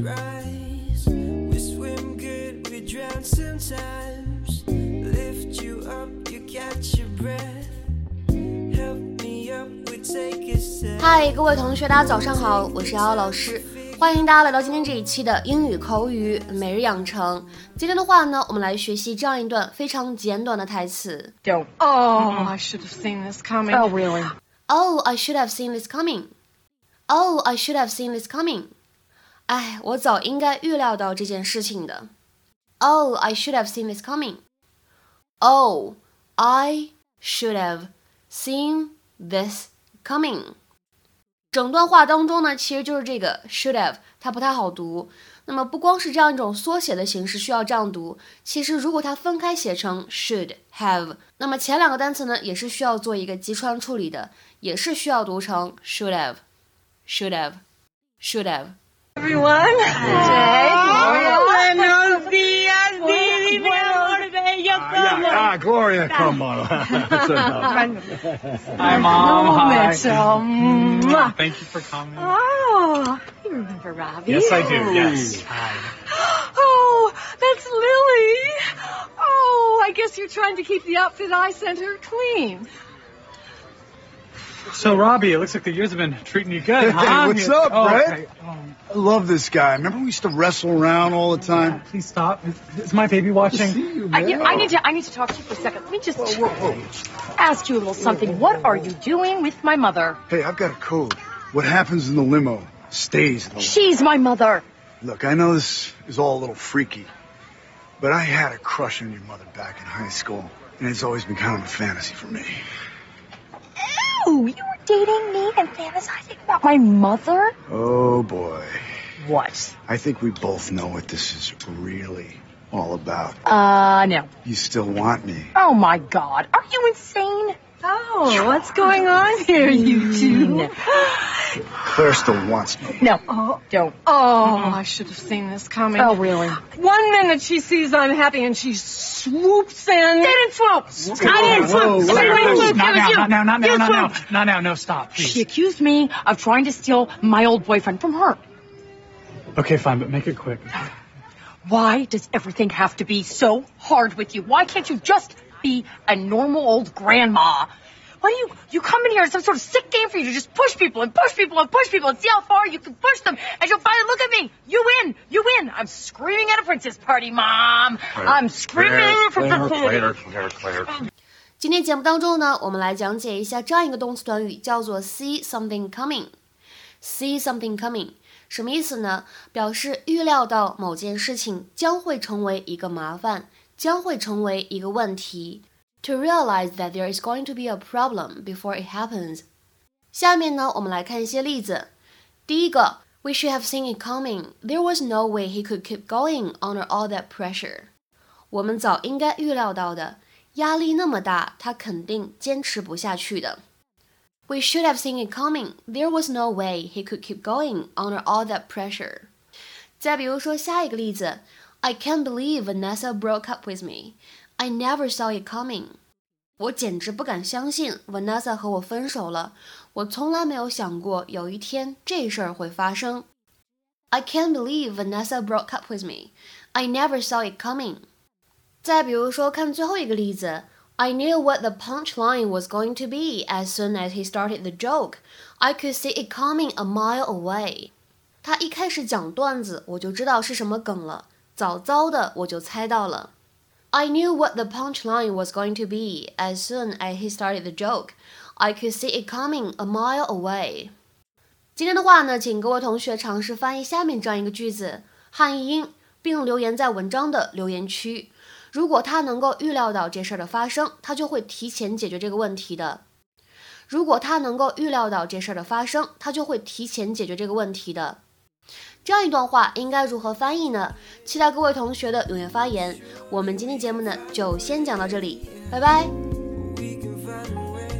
rise. We swim good, we drown sometimes. Lift you up, you catch your breath. Help me up, we take a step. 嗨，各位同学，大家早上好，我是瑶瑶老师，欢迎大家来到今天这一期的英语口语每日养成。今天的话呢，我们来学习这样一段非常简短的台词。 Don't. Oh, I should have seen this coming. Oh, really? Oh, I should have seen this coming. Oh, I should have seen this coming. 哎，我早应该预料到这件事情的。Oh, I should have seen this coming. Oh, I should have seen this coming. 整段话当中呢，其实就是这个 should have，它不太好读。那么不光是这样一种缩写的形式需要这样读，其实如果它分开写成 should have，那么前两个单词呢也是需要做一个击穿处理的，也是需要读成 should have，should have，should have。Everyone. Buenos días, DeDe. Ah, Gloria, come on. That's enough. Hi, Mom. Hi. Mitchell. Thank you for coming. Oh, you remember Robbie? Yes, I do. Yes. Hi. Oh, that's Lily. Oh, I guess you're trying to keep the outfit I sent her clean. So, Robbie, it looks like the years have been treating you good, Hey, huh? what's up, oh, Brett? okay. Um, I love this guy. Remember we used to wrestle around all the time? please stop. Is, is my baby watching? you, I, man. you I need to. I need to talk to you for a second. Let me just Whoa, whoa, whoa. ask you a little something. What are you doing with my mother? Hey, I've got a code. What happens in the limo stays in the limo. She's my mother. Look, I know this is all a little freaky, but I had a crush on your mother back in high school, and it's always been kind of a fantasy for me. Ew, you were dating me and fantasizing about my mother? Oh boy. What? I think we both know what this is really all about. Uh, no. You still want me. Oh my God, are you insane? Oh, what's going on here, you two? Claire still wants me. No. Oh. Don't. Oh, I should have seen this coming. Oh, really? One minute she sees I'm happy and she swoops in. Didn't swoop. I didn't whoa, swoop. whoa, Somebody whoa, didn't whoa. swoop. Not It was now, you. not now, not now, not now, not now, no, stop, please. She accused me of trying to steal my old boyfriend from her. Okay, fine, but make it quick. Why does everything have to be so hard with you? Why can't you just be a normal old grandma? Why do you you come in here it's some sort of sick game for you to just push people and push people and push people and see how far you can push them and you'll finally look at me. You win. You win. I'm screaming at a princess party, mom. I'm screaming at a princess party. 今天节目当中呢，我们来讲解一下这样一个动词短语，叫做 see something coming。see something coming 什么意思呢？表示预料到某件事情将会成为一个麻烦，将会成为一个问题。 To realize that there is going to be a problem before it happens。下面呢，我们来看一些例子。第一个，We should have seen it coming. There was no way he could keep going under all that pressure. 我们早应该预料到的，压力那么大，他肯定坚持不下去的。We should have seen it coming. There was no way he could keep going under all that pressure. 再比如说下一个例子，I can't believe Vanessa broke up with me. I never saw it coming. 我简直不敢相信 Vanessa 和我分手了。我从来没有想过有一天这事儿会发生。I can't believe Vanessa broke up with me. I never saw it coming. 再比如说，看最后一个例子，I knew what the punchline was going to be as soon as he started the joke. I could see it coming a mile away. 他一开始讲段子，我就知道是什么梗了，早早的我就猜到了。 I knew what the punchline was going to be as soon as he started the joke. I could see it coming a mile away. 今天的话呢，请各位同学尝试翻译下面这样一个句子，汉译英，并留言在文章的留言区。如果他能够预料到这事儿的发生，他就会提前解决这个问题的。如果他能够预料到这事儿的发生，他就会提前解决这个问题的。这样一段话应该如何翻译呢？期待各位同学的踊跃发言。我们今天节目呢就先讲到这里，拜拜。We can find a way.